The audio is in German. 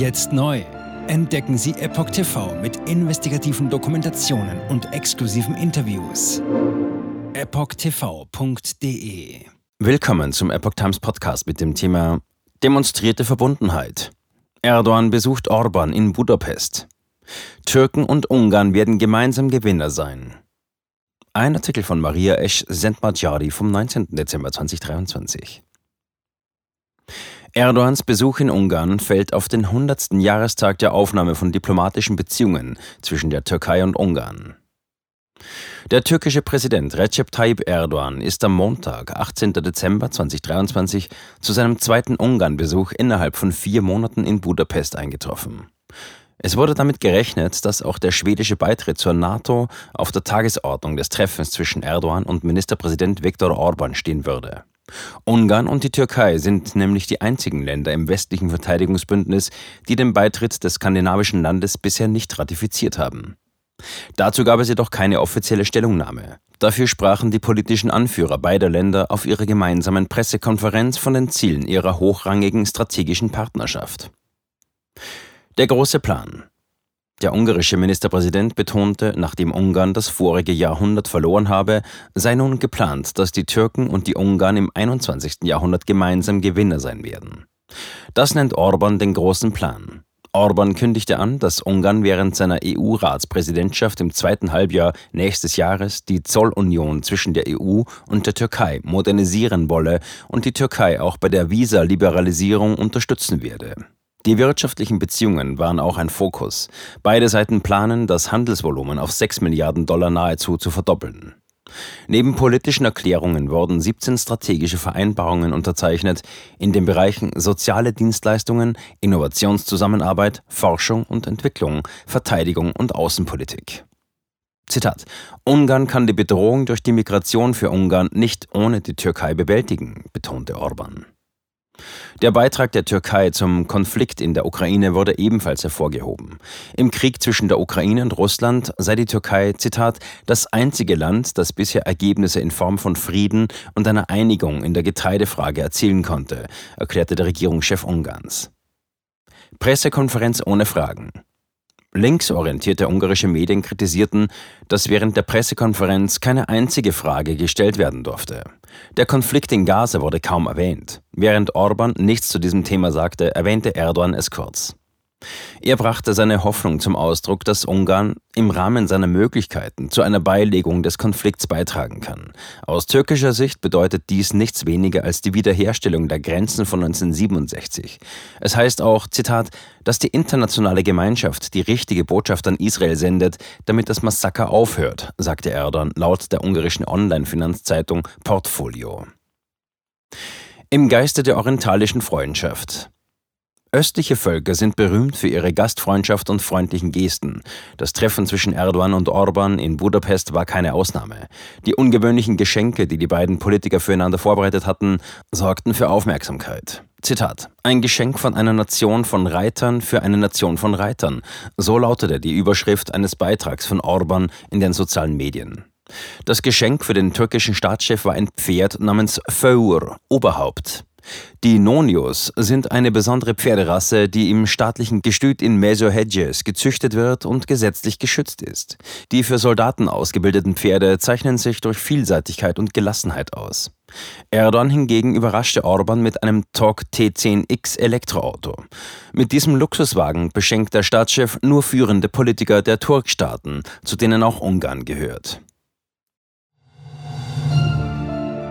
Jetzt neu. Entdecken Sie Epoch TV mit investigativen Dokumentationen und exklusiven Interviews. EpochTV.de Willkommen zum Epoch Times Podcast mit dem Thema Demonstrierte Verbundenheit. Erdogan besucht Orban in Budapest. Türken und Ungarn werden gemeinsam Gewinner sein. Ein Artikel von Maria Esch Sentmadjari vom 19. Dezember 2023. Erdogans Besuch in Ungarn fällt auf den 100. Jahrestag der Aufnahme von diplomatischen Beziehungen zwischen der Türkei und Ungarn. Der türkische Präsident Recep Tayyip Erdogan ist am Montag, 18. Dezember 2023, zu seinem zweiten Ungarn-Besuch innerhalb von vier Monaten in Budapest eingetroffen. Es wurde damit gerechnet, dass auch der schwedische Beitritt zur NATO auf der Tagesordnung des Treffens zwischen Erdogan und Ministerpräsident Viktor Orban stehen würde. Ungarn und die Türkei sind nämlich die einzigen Länder im westlichen Verteidigungsbündnis, die den Beitritt des skandinavischen Landes bisher nicht ratifiziert haben. Dazu gab es jedoch keine offizielle Stellungnahme. Dafür sprachen die politischen Anführer beider Länder auf ihrer gemeinsamen Pressekonferenz von den Zielen ihrer hochrangigen strategischen Partnerschaft. Der große Plan. Der ungarische Ministerpräsident betonte, nachdem Ungarn das vorige Jahrhundert verloren habe, sei nun geplant, dass die Türken und die Ungarn im 21. Jahrhundert gemeinsam Gewinner sein werden. Das nennt Orban den großen Plan. Orban kündigte an, dass Ungarn während seiner EU-Ratspräsidentschaft im zweiten Halbjahr nächstes Jahres die Zollunion zwischen der EU und der Türkei modernisieren wolle und die Türkei auch bei der Visa-Liberalisierung unterstützen werde. Die wirtschaftlichen Beziehungen waren auch ein Fokus. Beide Seiten planen, das Handelsvolumen auf 6 Milliarden Dollar nahezu zu verdoppeln. Neben politischen Erklärungen wurden 17 strategische Vereinbarungen unterzeichnet in den Bereichen soziale Dienstleistungen, Innovationszusammenarbeit, Forschung und Entwicklung, Verteidigung und Außenpolitik. Zitat Ungarn kann die Bedrohung durch die Migration für Ungarn nicht ohne die Türkei bewältigen, betonte Orban. Der Beitrag der Türkei zum Konflikt in der Ukraine wurde ebenfalls hervorgehoben. Im Krieg zwischen der Ukraine und Russland sei die Türkei, Zitat, das einzige Land, das bisher Ergebnisse in Form von Frieden und einer Einigung in der Getreidefrage erzielen konnte, erklärte der Regierungschef Ungarns. Pressekonferenz ohne Fragen. Linksorientierte ungarische Medien kritisierten, dass während der Pressekonferenz keine einzige Frage gestellt werden durfte. Der Konflikt in Gaza wurde kaum erwähnt. Während Orban nichts zu diesem Thema sagte, erwähnte Erdogan es kurz. Er brachte seine Hoffnung zum Ausdruck, dass Ungarn im Rahmen seiner Möglichkeiten zu einer Beilegung des Konflikts beitragen kann. Aus türkischer Sicht bedeutet dies nichts weniger als die Wiederherstellung der Grenzen von 1967. Es heißt auch, Zitat, dass die internationale Gemeinschaft die richtige Botschaft an Israel sendet, damit das Massaker aufhört, sagte Erdogan laut der ungarischen Online-Finanzzeitung Portfolio. Im Geiste der orientalischen Freundschaft. Östliche Völker sind berühmt für ihre Gastfreundschaft und freundlichen Gesten. Das Treffen zwischen Erdogan und Orban in Budapest war keine Ausnahme. Die ungewöhnlichen Geschenke, die die beiden Politiker füreinander vorbereitet hatten, sorgten für Aufmerksamkeit. Zitat: Ein Geschenk von einer Nation von Reitern für eine Nation von Reitern. So lautete die Überschrift eines Beitrags von Orban in den sozialen Medien. Das Geschenk für den türkischen Staatschef war ein Pferd namens Föur, Oberhaupt. Die Nonios sind eine besondere Pferderasse, die im staatlichen Gestüt in Mesohedjes gezüchtet wird und gesetzlich geschützt ist. Die für Soldaten ausgebildeten Pferde zeichnen sich durch Vielseitigkeit und Gelassenheit aus. Erdogan hingegen überraschte Orban mit einem TOG T10X Elektroauto. Mit diesem Luxuswagen beschenkt der Staatschef nur führende Politiker der Turkstaaten, zu denen auch Ungarn gehört.